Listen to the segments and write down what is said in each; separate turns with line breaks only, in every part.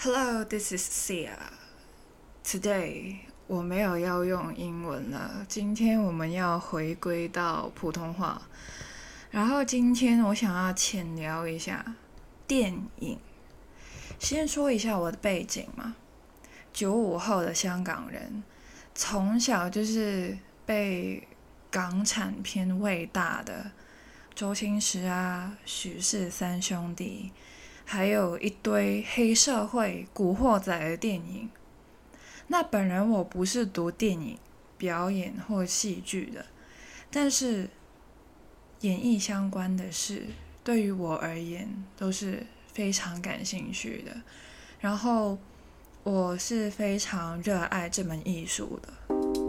Hello, this is Sia. Today 我没有要用英文了，今天我们要回归到普通话。然后今天我想要浅聊一下电影。先说一下我的背景嘛，九五后的香港人，从小就是被港产片喂大的，周星驰啊、许氏三兄弟。还有一堆黑社会、古惑仔的电影。那本人我不是读电影、表演或戏剧的，但是演艺相关的事对于我而言都是非常感兴趣的。然后我是非常热爱这门艺术的。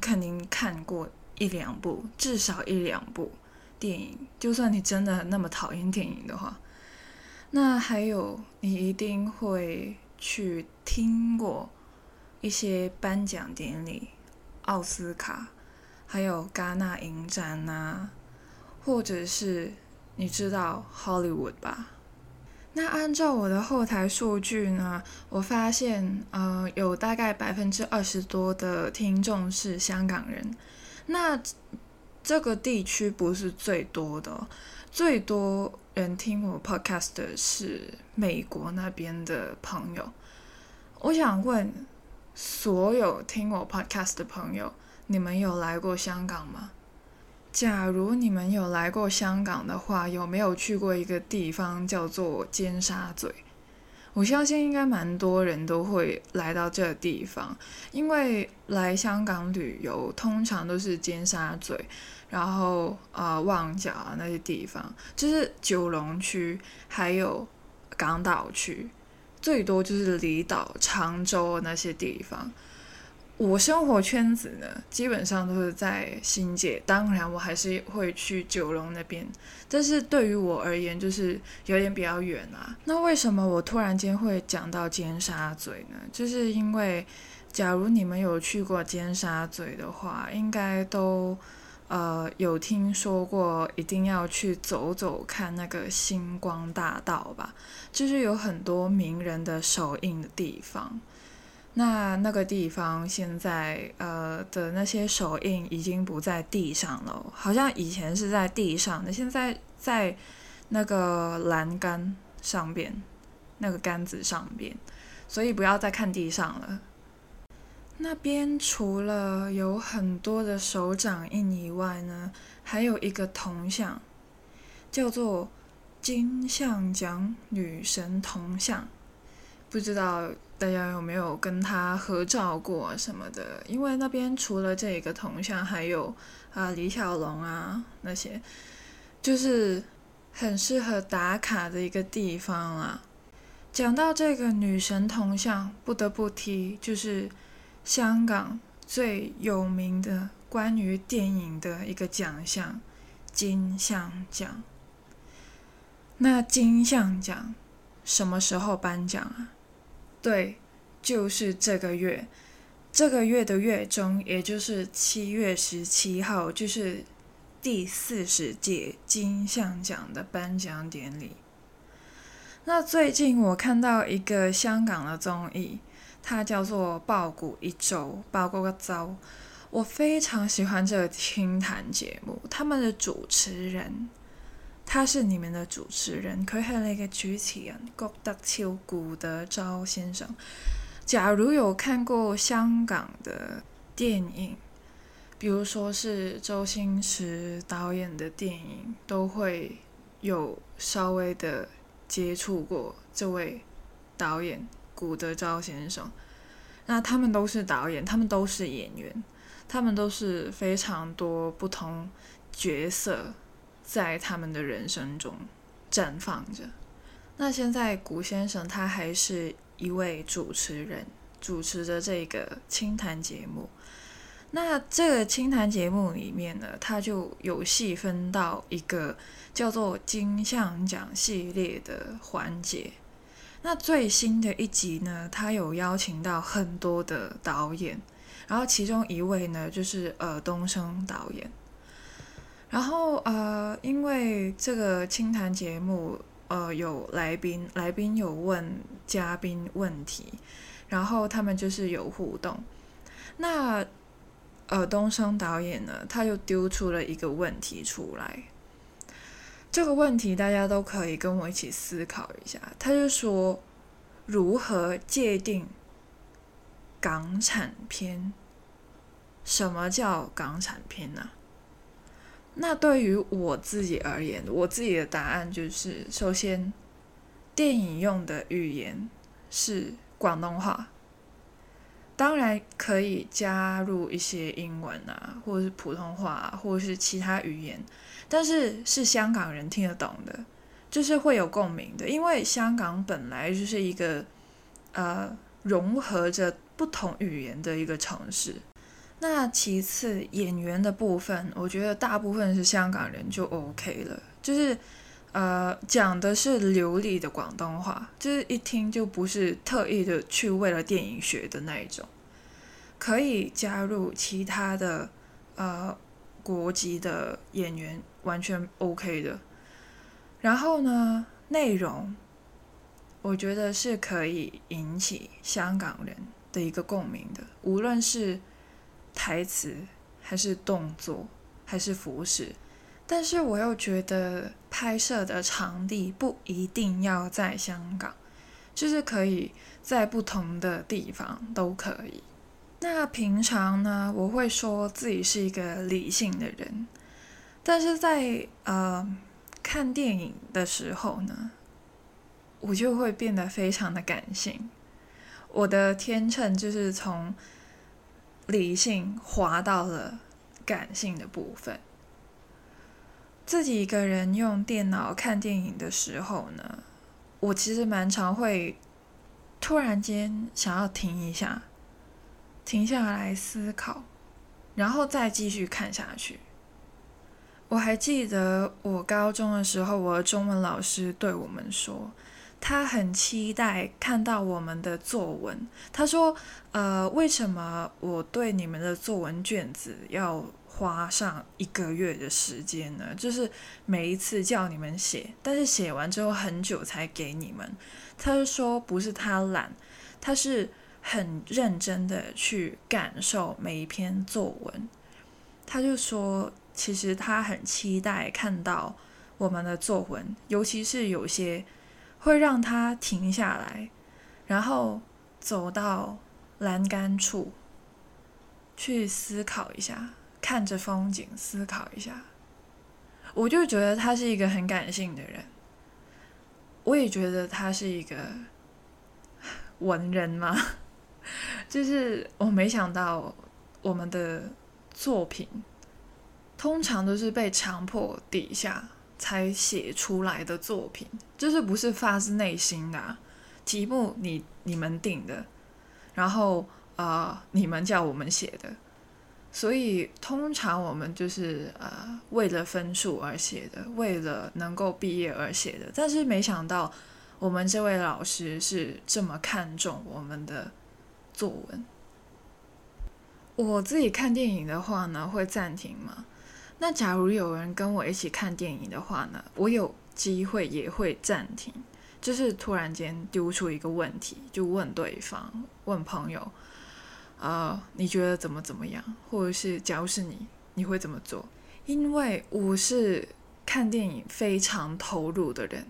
肯定看过一两部，至少一两部电影。就算你真的那么讨厌电影的话，那还有你一定会去听过一些颁奖典礼、奥斯卡，还有戛纳影展啊，或者是你知道 Hollywood 吧？那按照我的后台数据呢，我发现，呃，有大概百分之二十多的听众是香港人。那这个地区不是最多的，最多人听我 podcast 的是美国那边的朋友。我想问，所有听我 podcast 的朋友，你们有来过香港吗？假如你们有来过香港的话，有没有去过一个地方叫做尖沙咀？我相信应该蛮多人都会来到这地方，因为来香港旅游通常都是尖沙咀，然后呃旺角啊那些地方，就是九龙区，还有港岛区，最多就是离岛、常州那些地方。我生活圈子呢，基本上都是在新界，当然我还是会去九龙那边，但是对于我而言，就是有点比较远啊。那为什么我突然间会讲到尖沙咀呢？就是因为，假如你们有去过尖沙咀的话，应该都呃有听说过，一定要去走走看那个星光大道吧，就是有很多名人的首映的地方。那那个地方现在呃的那些手印已经不在地上了，好像以前是在地上的，现在在那个栏杆上边，那个杆子上边，所以不要再看地上了。那边除了有很多的手掌印以外呢，还有一个铜像，叫做金像奖女神铜像，不知道。大家有没有跟他合照过什么的？因为那边除了这个铜像，还有啊李小龙啊那些，就是很适合打卡的一个地方啊。讲到这个女神铜像，不得不提就是香港最有名的关于电影的一个奖项——金像奖。那金像奖什么时候颁奖啊？对，就是这个月，这个月的月中，也就是七月十七号，就是第四十届金像奖的颁奖典礼。那最近我看到一个香港的综艺，它叫做《爆谷一周》，爆谷个周，我非常喜欢这个清谈节目，他们的主持人。他是你们的主持人，佢係你嘅主持人，郭德超、古德昭先生。假如有看过香港的电影，比如说是周星驰导演的电影，都会有稍微的接触过这位导演古德昭先生。那他们都是导演，他们都是演员，他们都是非常多不同角色。在他们的人生中绽放着。那现在古先生他还是一位主持人，主持着这个清谈节目。那这个清谈节目里面呢，他就有细分到一个叫做金像奖系列的环节。那最新的一集呢，他有邀请到很多的导演，然后其中一位呢就是尔冬升导演。然后呃，因为这个清谈节目，呃，有来宾，来宾有问嘉宾问题，然后他们就是有互动。那呃，东升导演呢，他就丢出了一个问题出来。这个问题大家都可以跟我一起思考一下。他就说，如何界定港产片？什么叫港产片呢？那对于我自己而言，我自己的答案就是：首先，电影用的语言是广东话，当然可以加入一些英文啊，或者是普通话，或者是其他语言。但是是香港人听得懂的，就是会有共鸣的，因为香港本来就是一个呃融合着不同语言的一个城市。那其次演员的部分，我觉得大部分是香港人就 OK 了，就是呃讲的是流利的广东话，就是一听就不是特意的去为了电影学的那一种，可以加入其他的呃国籍的演员。完全 OK 的，然后呢，内容我觉得是可以引起香港人的一个共鸣的，无论是台词还是动作还是服饰，但是我又觉得拍摄的场地不一定要在香港，就是可以在不同的地方都可以。那平常呢，我会说自己是一个理性的人。但是在呃看电影的时候呢，我就会变得非常的感性。我的天秤就是从理性滑到了感性的部分。自己一个人用电脑看电影的时候呢，我其实蛮常会突然间想要停一下，停下来思考，然后再继续看下去。我还记得我高中的时候，我的中文老师对我们说，他很期待看到我们的作文。他说：“呃，为什么我对你们的作文卷子要花上一个月的时间呢？就是每一次叫你们写，但是写完之后很久才给你们。”他就说：“不是他懒，他是很认真的去感受每一篇作文。”他就说。其实他很期待看到我们的作文，尤其是有些会让他停下来，然后走到栏杆处去思考一下，看着风景思考一下。我就觉得他是一个很感性的人，我也觉得他是一个文人嘛，就是我没想到我们的作品。通常都是被强迫底下才写出来的作品，就是不是发自内心的题目，你你们定的，然后呃你们叫我们写的，所以通常我们就是呃为了分数而写的，为了能够毕业而写的，但是没想到我们这位老师是这么看重我们的作文。我自己看电影的话呢，会暂停吗？那假如有人跟我一起看电影的话呢，我有机会也会暂停，就是突然间丢出一个问题，就问对方，问朋友，呃，你觉得怎么怎么样？或者是假如是你，你会怎么做？因为我是看电影非常投入的人，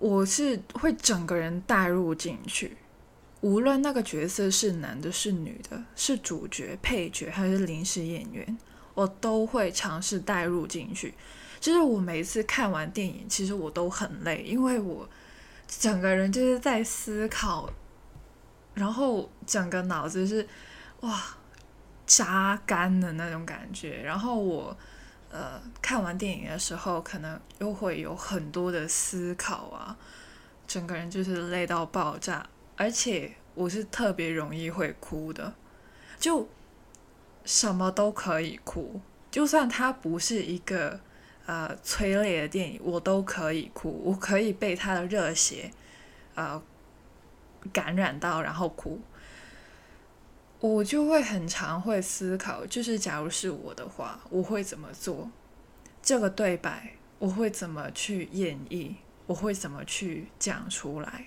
我是会整个人带入进去，无论那个角色是男的、是女的、是主角、配角还是临时演员。我都会尝试带入进去，就是我每次看完电影，其实我都很累，因为我整个人就是在思考，然后整个脑子是哇扎干的那种感觉。然后我呃看完电影的时候，可能又会有很多的思考啊，整个人就是累到爆炸，而且我是特别容易会哭的，就。什么都可以哭，就算它不是一个呃催泪的电影，我都可以哭。我可以被他的热血呃感染到，然后哭。我就会很常会思考，就是假如是我的话，我会怎么做？这个对白我会怎么去演绎？我会怎么去讲出来？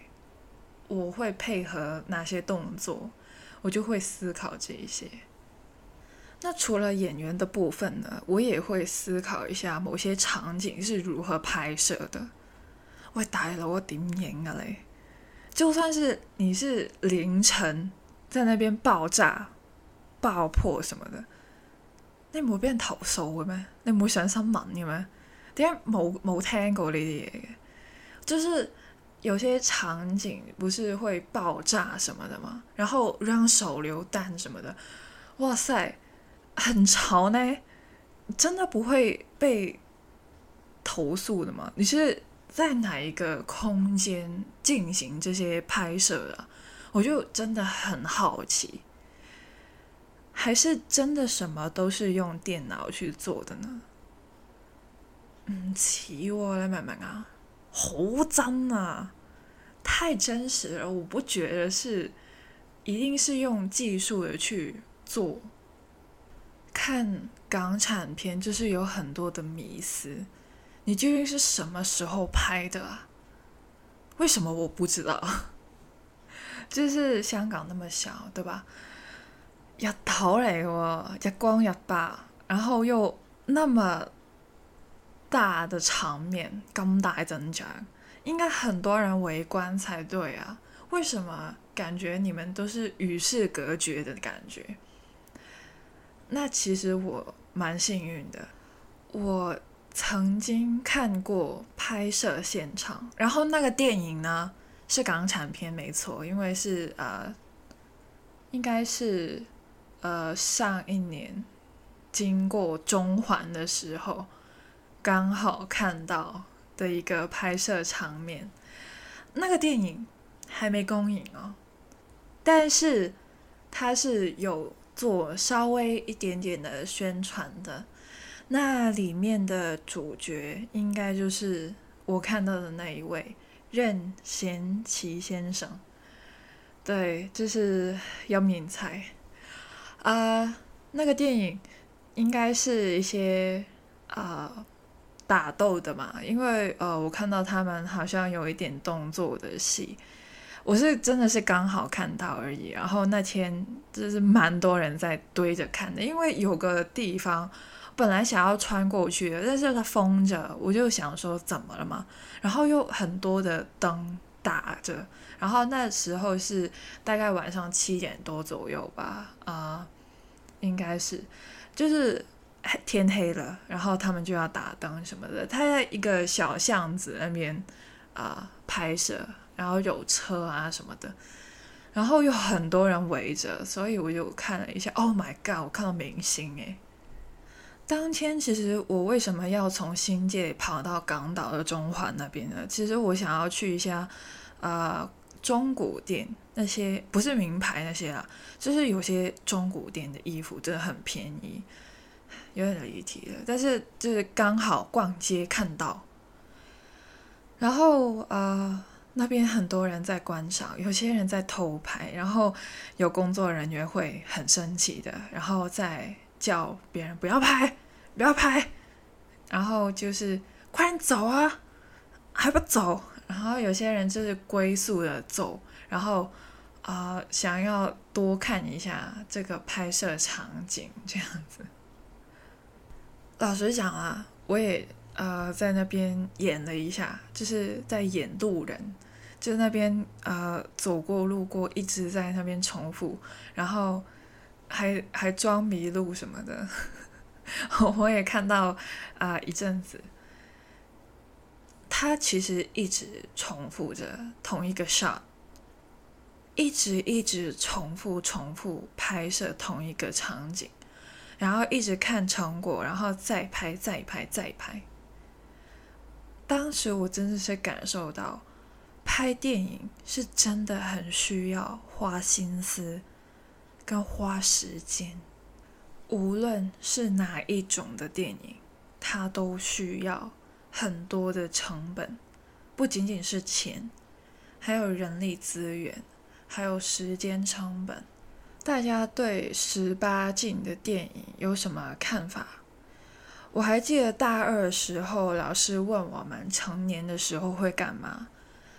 我会配合哪些动作？我就会思考这一些。那除了演员的部分呢？我也会思考一下某些场景是如何拍摄的。喂，大佬，我点演啊嘞？就算是你是凌晨在那边爆炸、爆破什么的，你冇俾人投诉嘅咩？你冇上新闻嘅咩？點解冇冇听过呢啲嘢嘅？就是有些场景不是会爆炸什么的吗？然后让手榴弹什么的，哇塞！很潮呢，真的不会被投诉的吗？你是在哪一个空间进行这些拍摄的？我就真的很好奇，还是真的什么都是用电脑去做的呢？嗯，奇我来慢慢啊，好真啊，太真实了，我不觉得是一定是用技术的去做。看港产片就是有很多的迷思，你究竟是什么时候拍的啊？为什么我不知道？就是香港那么小，对吧？日头嚟嘅，日光日白，然后又那么大的场面，咁大阵仗，应该很多人围观才对啊？为什么感觉你们都是与世隔绝的感觉？那其实我蛮幸运的，我曾经看过拍摄现场，然后那个电影呢是港产片，没错，因为是呃，应该是呃上一年经过中环的时候刚好看到的一个拍摄场面，那个电影还没公映哦，但是它是有。做稍微一点点的宣传的，那里面的主角应该就是我看到的那一位任贤齐先生。对，就是要免菜啊。那个电影应该是一些啊打斗的嘛，因为呃，我看到他们好像有一点动作的戏。我是真的是刚好看到而已，然后那天就是蛮多人在堆着看的，因为有个地方本来想要穿过去的，但是它封着，我就想说怎么了嘛，然后又很多的灯打着，然后那时候是大概晚上七点多左右吧，啊，应该是就是天黑了，然后他们就要打灯什么的，他在一个小巷子那边啊拍摄。然后有车啊什么的，然后有很多人围着，所以我就看了一下。Oh my god！我看到明星诶。当天其实我为什么要从新界跑到港岛的中环那边呢？其实我想要去一下呃中古店那些不是名牌那些啦，就是有些中古店的衣服真的很便宜，有点离题了。但是就是刚好逛街看到，然后呃。那边很多人在观赏，有些人在偷拍，然后有工作人员会很生气的，然后再叫别人不要拍，不要拍，然后就是快点走啊，还不走？然后有些人就是龟速的走，然后啊想要多看一下这个拍摄场景这样子。老实讲啊，我也呃在那边演了一下，就是在演路人。就那边呃走过路过，一直在那边重复，然后还还装迷路什么的，我也看到啊一阵子，他其实一直重复着同一个 shot，一直一直重复重复拍摄同一个场景，然后一直看成果，然后再拍再拍再拍。当时我真的是感受到。拍电影是真的很需要花心思跟花时间，无论是哪一种的电影，它都需要很多的成本，不仅仅是钱，还有人力资源，还有时间成本。大家对十八禁的电影有什么看法？我还记得大二的时候，老师问我们成年的时候会干嘛。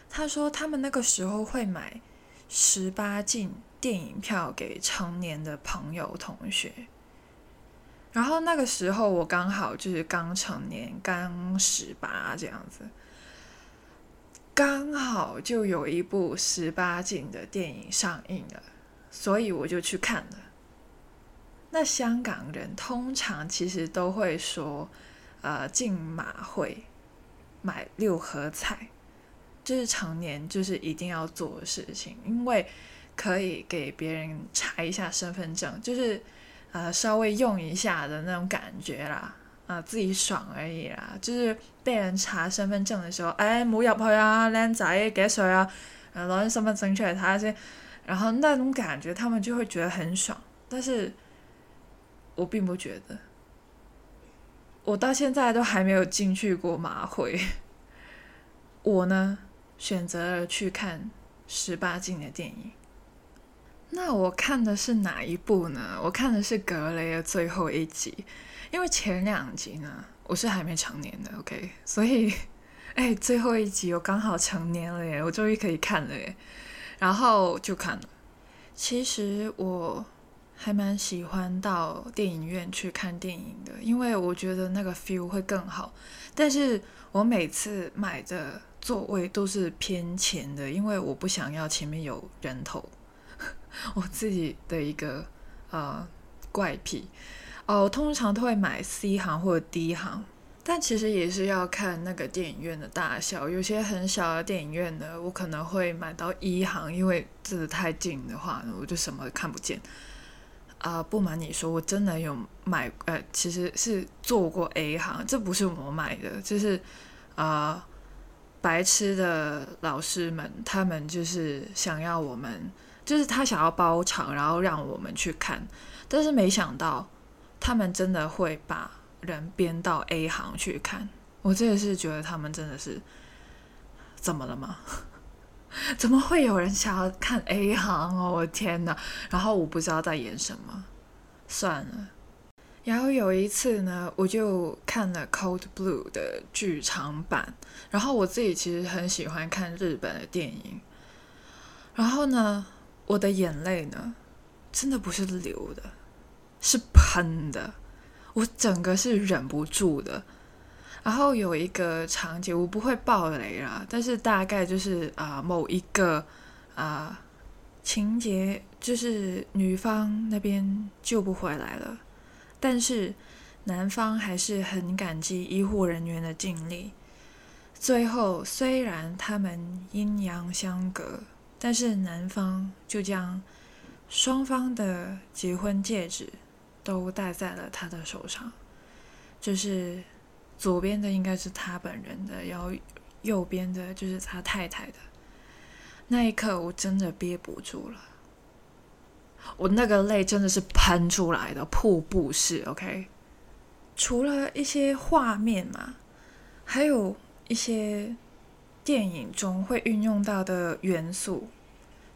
他说他们那个时候会买十八禁电影票给成年的朋友同学。然后那个时候我刚好就是刚成年，刚十八这样子，刚好就有一部十八禁的电影上映了。所以我就去看了。那香港人通常其实都会说，呃，进马会买六合彩，就是常年就是一定要做的事情，因为可以给别人查一下身份证，就是呃稍微用一下的那种感觉啦，啊自己爽而已啦。就是被人查身份证的时候，哎冇入去啊，靓仔幾歲啊？呃攞啲身份证出嚟睇下先。然后那种感觉，他们就会觉得很爽，但是我并不觉得。我到现在都还没有进去过马会。我呢，选择了去看十八禁的电影。那我看的是哪一部呢？我看的是《格雷》的最后一集，因为前两集呢，我是还没成年的，OK，所以，哎，最后一集我刚好成年了耶，我终于可以看了耶。然后就看了。其实我还蛮喜欢到电影院去看电影的，因为我觉得那个 feel 会更好。但是我每次买的座位都是偏前的，因为我不想要前面有人头。我自己的一个呃怪癖哦，我通常都会买 C 行或者 D 行。但其实也是要看那个电影院的大小，有些很小的电影院呢，我可能会买到一行，因为真的太近的话，我就什么看不见。啊，不瞒你说，我真的有买，呃，其实是做过 A 行，这不是我买的，就是啊，白痴的老师们，他们就是想要我们，就是他想要包场，然后让我们去看，但是没想到他们真的会把。人编到 A 行去看，我真的是觉得他们真的是怎么了吗？怎么会有人想要看 A 行哦？我天哪！然后我不知道在演什么，算了。然后有一次呢，我就看了《Cold Blue》的剧场版。然后我自己其实很喜欢看日本的电影。然后呢，我的眼泪呢，真的不是流的，是喷的。我整个是忍不住的，然后有一个场景，我不会爆雷啦，但是大概就是啊，某一个啊情节，就是女方那边救不回来了，但是男方还是很感激医护人员的尽力。最后虽然他们阴阳相隔，但是男方就将双方的结婚戒指。都戴在了他的手上，就是左边的应该是他本人的，然后右边的就是他太太的。那一刻我真的憋不住了，我那个泪真的是喷出来的，瀑布式。OK，除了一些画面嘛，还有一些电影中会运用到的元素。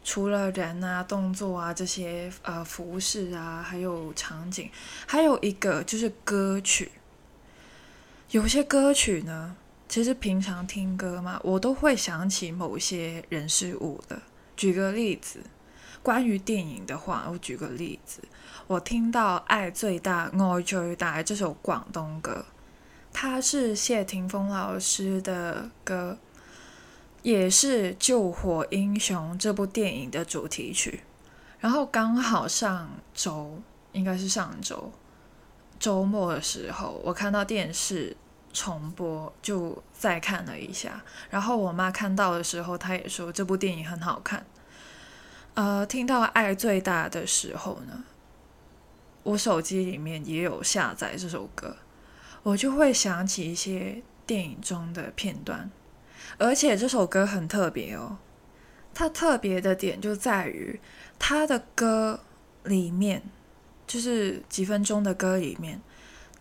除了人啊、动作啊这些呃服饰啊，还有场景，还有一个就是歌曲。有些歌曲呢，其实平常听歌嘛，我都会想起某些人事物的。举个例子，关于电影的话，我举个例子，我听到《爱最大，爱最大》这首广东歌，它是谢霆锋老师的歌。也是《救火英雄》这部电影的主题曲，然后刚好上周，应该是上周周末的时候，我看到电视重播，就再看了一下。然后我妈看到的时候，她也说这部电影很好看。呃，听到《爱最大》的时候呢，我手机里面也有下载这首歌，我就会想起一些电影中的片段。而且这首歌很特别哦，它特别的点就在于它的歌里面，就是几分钟的歌里面，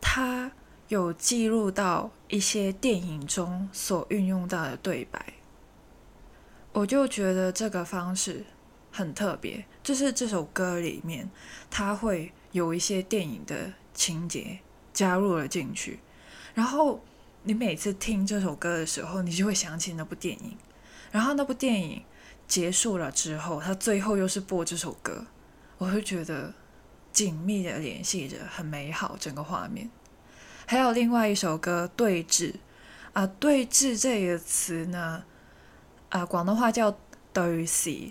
它有记录到一些电影中所运用到的对白。我就觉得这个方式很特别，就是这首歌里面它会有一些电影的情节加入了进去，然后你每次听这首歌的时候，你就会想起那部电影，然后那部电影结束了之后，它最后又是播这首歌，我会觉得紧密的联系着，很美好整个画面。还有另外一首歌《对峙》啊，“对峙”这个词呢？啊，广东话叫“对视”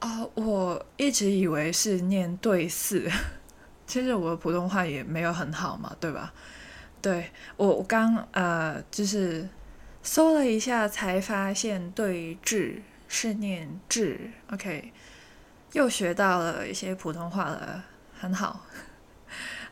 啊，我一直以为是念“对视”，其实我的普通话也没有很好嘛，对吧？对我，我刚呃，就是搜了一下，才发现“对峙”是念“峙 ”，OK，又学到了一些普通话了，很好。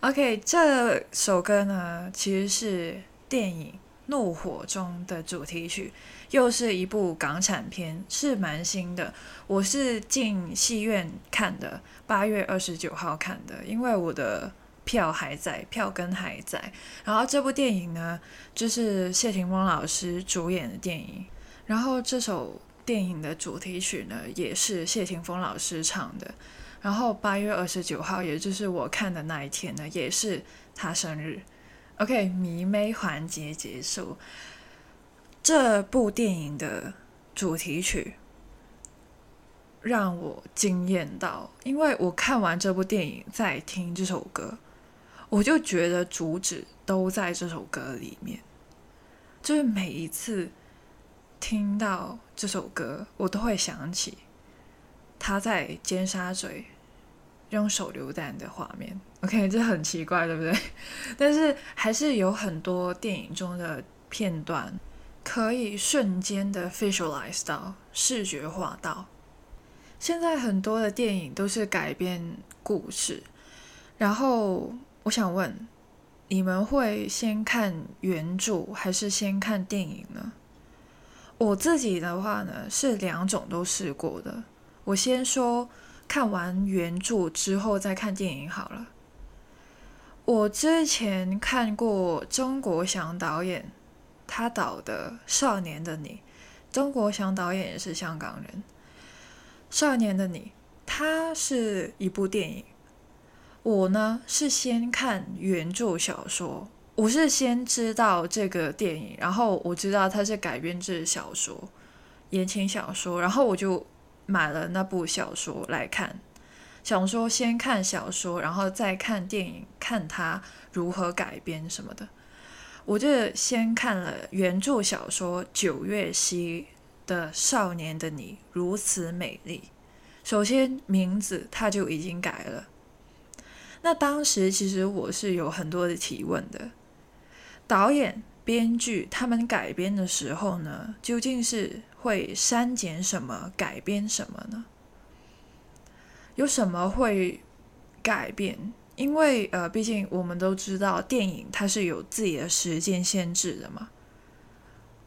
OK，这首歌呢，其实是电影。怒火中的主题曲，又是一部港产片，是蛮新的。我是进戏院看的，八月二十九号看的，因为我的票还在，票根还在。然后这部电影呢，就是谢霆锋老师主演的电影。然后这首电影的主题曲呢，也是谢霆锋老师唱的。然后八月二十九号，也就是我看的那一天呢，也是他生日。OK，迷妹环节结束。这部电影的主题曲让我惊艳到，因为我看完这部电影再听这首歌，我就觉得主旨都在这首歌里面。就是每一次听到这首歌，我都会想起他在尖沙咀。用手榴弹的画面，OK，这很奇怪，对不对？但是还是有很多电影中的片段可以瞬间的 visualize 到视觉化到。现在很多的电影都是改编故事，然后我想问，你们会先看原著还是先看电影呢？我自己的话呢，是两种都试过的。我先说。看完原著之后再看电影好了。我之前看过钟国祥导演他导的《少年的你》，钟国祥导演也是香港人，《少年的你》它是一部电影。我呢是先看原著小说，我是先知道这个电影，然后我知道它是改编自小说言情小说，然后我就。买了那部小说来看，想说先看小说，然后再看电影，看它如何改编什么的。我就先看了原著小说九月溪的《少年的你如此美丽》。首先名字它就已经改了。那当时其实我是有很多的提问的，导演、编剧他们改编的时候呢，究竟是？会删减什么，改编什么呢？有什么会改变？因为呃，毕竟我们都知道电影它是有自己的时间限制的嘛。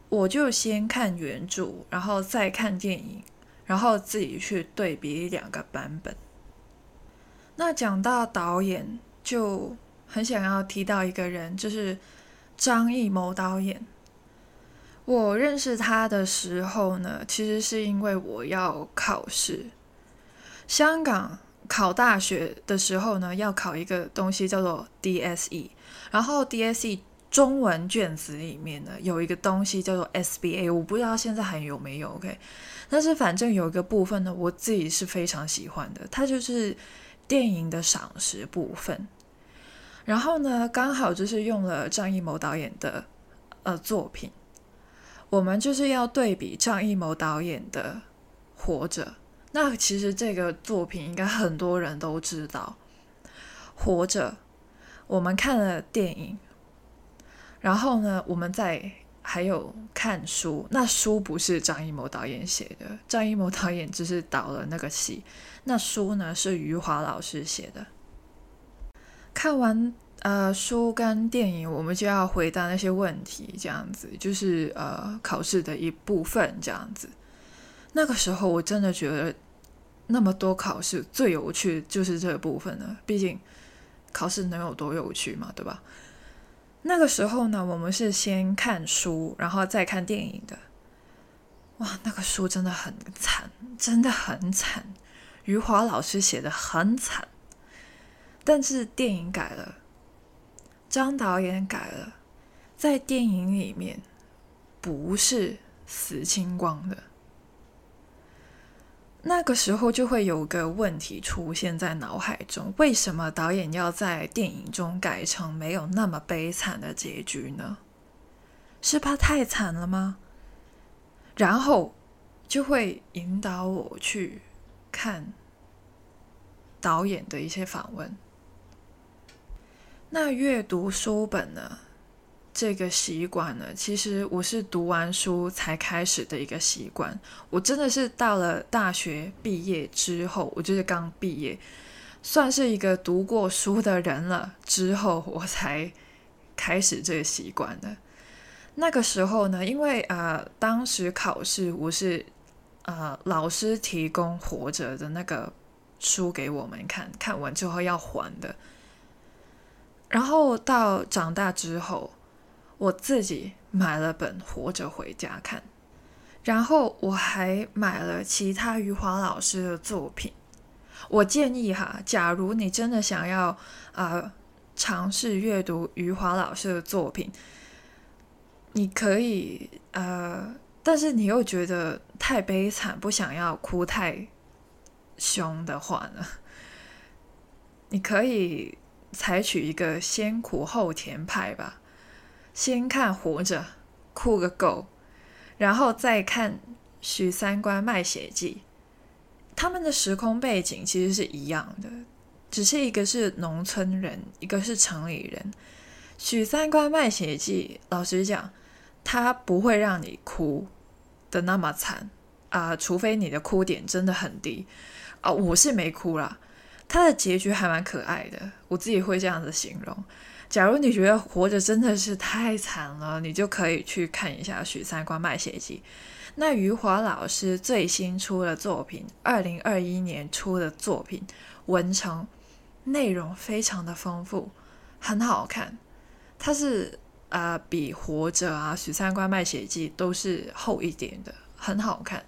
我就先看原著，然后再看电影，然后自己去对比两个版本。那讲到导演，就很想要提到一个人，就是张艺谋导演。我认识他的时候呢，其实是因为我要考试。香港考大学的时候呢，要考一个东西叫做 DSE，然后 DSE 中文卷子里面呢有一个东西叫做 SBA，我不知道现在还有没有 OK，但是反正有一个部分呢，我自己是非常喜欢的，它就是电影的赏识部分。然后呢，刚好就是用了张艺谋导演的呃作品。我们就是要对比张艺谋导演的《活着》，那其实这个作品应该很多人都知道，《活着》。我们看了电影，然后呢，我们再还有看书。那书不是张艺谋导演写的，张艺谋导演只是导了那个戏。那书呢，是余华老师写的。看完。呃，书跟电影，我们就要回答那些问题，这样子就是呃考试的一部分，这样子。那个时候我真的觉得，那么多考试最有趣就是这部分了。毕竟考试能有多有趣嘛，对吧？那个时候呢，我们是先看书，然后再看电影的。哇，那个书真的很惨，真的很惨。余华老师写的很惨，但是电影改了，张导演改了，在电影里面不是死清光的。那个时候就会有个问题出现在脑海中：为什么导演要在电影中改成没有那么悲惨的结局呢？是怕太惨了吗？然后就会引导我去看导演的一些访问。那阅读书本呢？这个习惯呢，其实我是读完书才开始的一个习惯。我真的是到了大学毕业之后，我就是刚毕业，算是一个读过书的人了之后，我才开始这个习惯的。那个时候呢，因为啊，当时考试我是呃老师提供活着的那个书给我们看，看完之后要还的。然后到长大之后。我自己买了本《活着》回家看，然后我还买了其他余华老师的作品。我建议哈，假如你真的想要啊尝试阅读余华老师的作品，你可以呃，但是你又觉得太悲惨，不想要哭太凶的话呢，你可以采取一个先苦后甜派吧。先看《活着》，哭个够，然后再看《许三观卖血记》。他们的时空背景其实是一样的，只是一个是农村人，一个是城里人。《许三观卖血记》，老实讲，他不会让你哭的那么惨啊，除非你的哭点真的很低啊。我是没哭啦，他的结局还蛮可爱的，我自己会这样子形容。假如你觉得活着真的是太惨了，你就可以去看一下《许三观卖血记》。那余华老师最新出的作品，二零二一年出的作品《文成》，内容非常的丰富，很好看。它是啊，比《活着》啊，《许三观卖血记》都是厚一点的，很好看。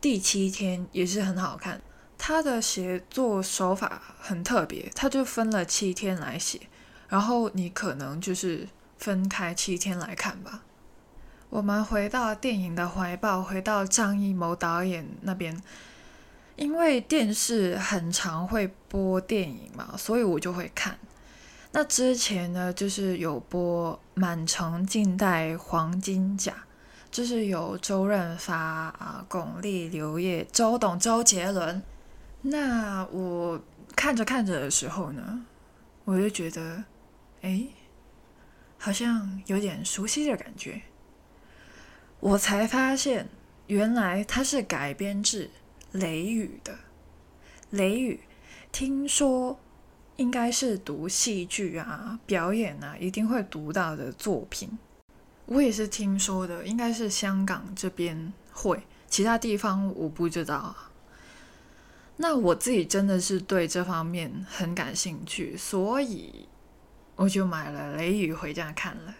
第七天也是很好看，他的写作手法很特别，他就分了七天来写。然后你可能就是分开七天来看吧。我们回到电影的怀抱，回到张艺谋导演那边，因为电视很常会播电影嘛，所以我就会看。那之前呢，就是有播《满城尽带黄金甲》，就是有周润发啊、巩俐、刘烨、周董、周杰伦。那我看着看着的时候呢，我就觉得。哎，好像有点熟悉的感觉。我才发现，原来它是改编自《雷雨》的。《雷雨》听说应该是读戏剧啊、表演啊，一定会读到的作品。我也是听说的，应该是香港这边会，其他地方我不知道啊。那我自己真的是对这方面很感兴趣，所以。我就买了《雷雨》回家看了，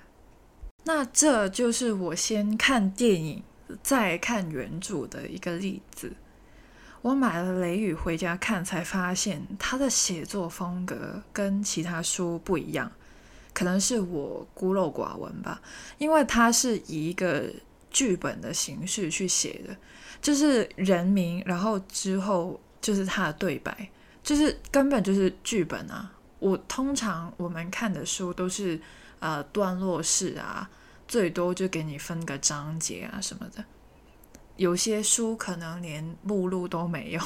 那这就是我先看电影再看原著的一个例子。我买了《雷雨》回家看，才发现他的写作风格跟其他书不一样，可能是我孤陋寡闻吧。因为他是以一个剧本的形式去写的，就是人名，然后之后就是他的对白，就是根本就是剧本啊。我通常我们看的书都是呃段落式啊，最多就给你分个章节啊什么的。有些书可能连目录都没有，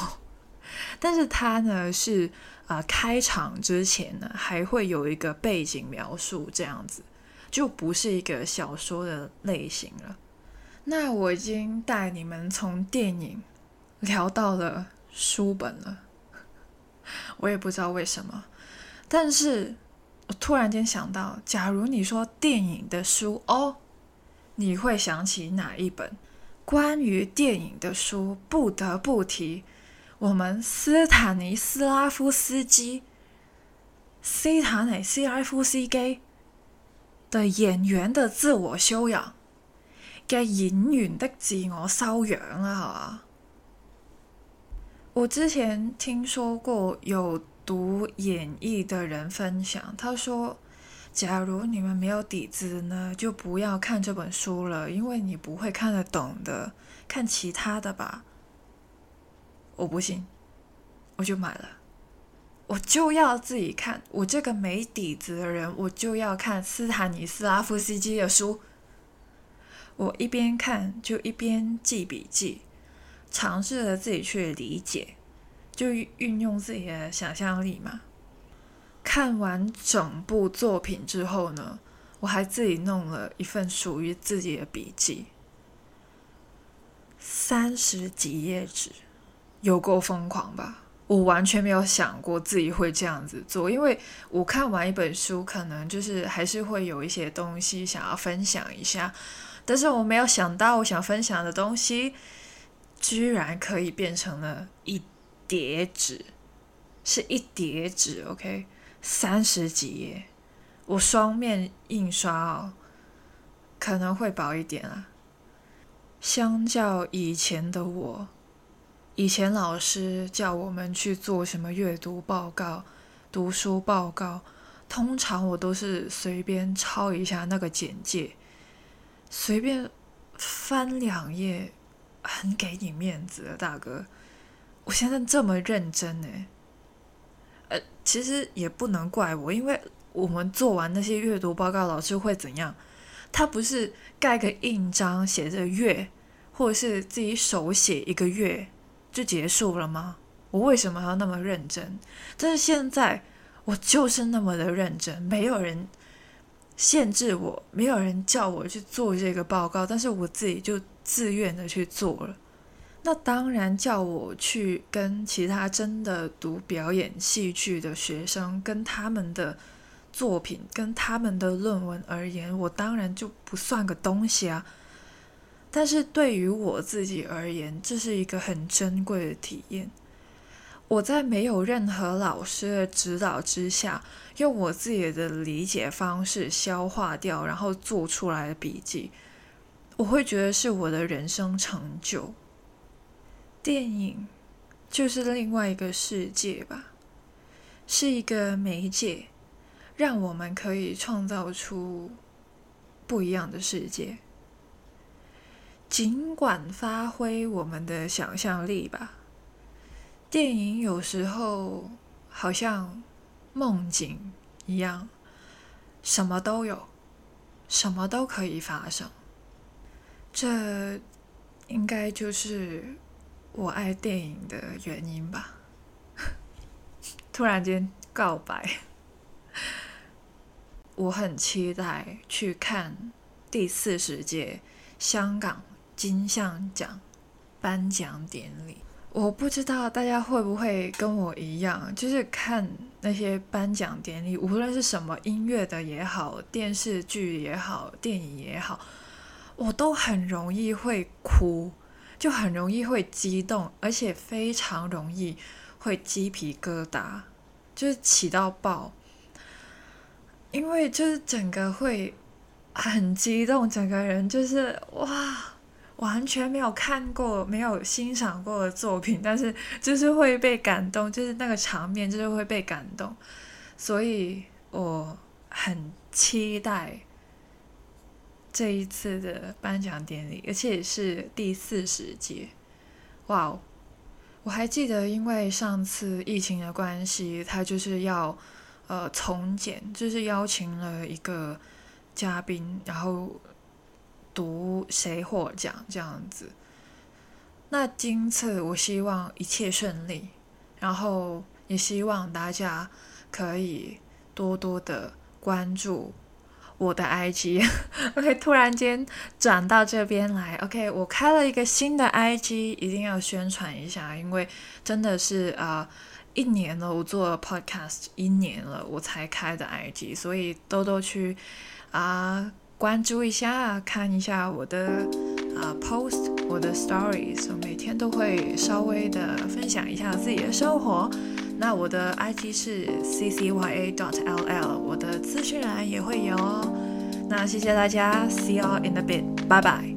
但是它呢是啊开场之前呢还会有一个背景描述，这样子就不是一个小说的类型了。那我已经带你们从电影聊到了书本了，我也不知道为什么。但是我突然间想到，假如你说电影的书哦，你会想起哪一本？关于电影的书，不得不提我们斯坦尼斯拉夫斯基斯坦尼斯拉夫斯基的演员的自我修养，嘅演员的自我修養啦，係嘛？我之前听说过有读演藝的人分享，他說：假如你們沒有底子呢，就不要看這本書了，因為你不會看得懂的，看其他的吧。我不信，我就買了，我就要自己看。我這個沒底子的人，我就要看斯坦尼斯拉夫斯基的書。我一邊看就一邊記筆記。尝试着自己去理解，就运用自己的想象力嘛。看完整部作品之后呢，我还自己弄了一份属于自己的笔记，三十几页纸，有够疯狂吧？我完全没有想过自己会这样子做，因为我看完一本书，可能就是还是会有一些东西想要分享一下，但是我没有想到我想分享的东西。居然可以变成了一叠纸，是一叠纸，OK，三十几页，我双面印刷哦，可能会薄一点啊。相较以前的我，以前老师叫我们去做什么阅读报告、读书报告，通常我都是随便抄一下那个简介，随便翻两页。很给你面子的大哥，我现在这么认真呢，呃，其实也不能怪我，因为我们做完那些阅读报告，老师会怎样？他不是盖个印章写着月，或者是自己手写一个月就结束了吗？我为什么要那么认真？但是现在我就是那么的认真，没有人限制我，没有人叫我去做这个报告，但是我自己就。自愿的去做了，那当然叫我去跟其他真的读表演戏剧的学生，跟他们的作品，跟他们的论文而言，我当然就不算个东西啊。但是对于我自己而言，这是一个很珍贵的体验。我在没有任何老师的指导之下，用我自己的理解方式消化掉，然后做出来的笔记。我会觉得是我的人生成就。电影就是另外一个世界吧，是一个媒介，让我们可以创造出不一样的世界。尽管发挥我们的想象力吧，电影有时候好像梦境一样，什么都有，什么都可以发生。这应该就是我爱电影的原因吧。突然间告白，我很期待去看第四十届香港金像奖颁奖典礼。我不知道大家会不会跟我一样，就是看那些颁奖典礼，无论是什么音乐的也好，电视剧也好，电影也好。我都很容易会哭，就很容易会激动，而且非常容易会鸡皮疙瘩，就是起到爆。因为就是整个会很激动，整个人就是哇，完全没有看过、没有欣赏过的作品，但是就是会被感动，就是那个场面就是会被感动，所以我很期待。这一次的颁奖典礼，而且是第四十届，哇哦！我还记得，因为上次疫情的关系，他就是要呃从简，就是邀请了一个嘉宾，然后读谁获奖这样子。那今次我希望一切顺利，然后也希望大家可以多多的关注。我的 IG，OK，突然间转到这边来，OK，我开了一个新的 IG，一定要宣传一下，因为真的是啊、一年了，我做 Podcast 一年了，我才开的 IG，所以多多去啊、呃、關注一下，看一下我的啊、post，我的 stories，每天都会稍微的分享一下自己的生活。那我的 IG 是 ccya dot ll，我的资讯栏也会有哦。那谢谢大家，see you in a bit，拜拜。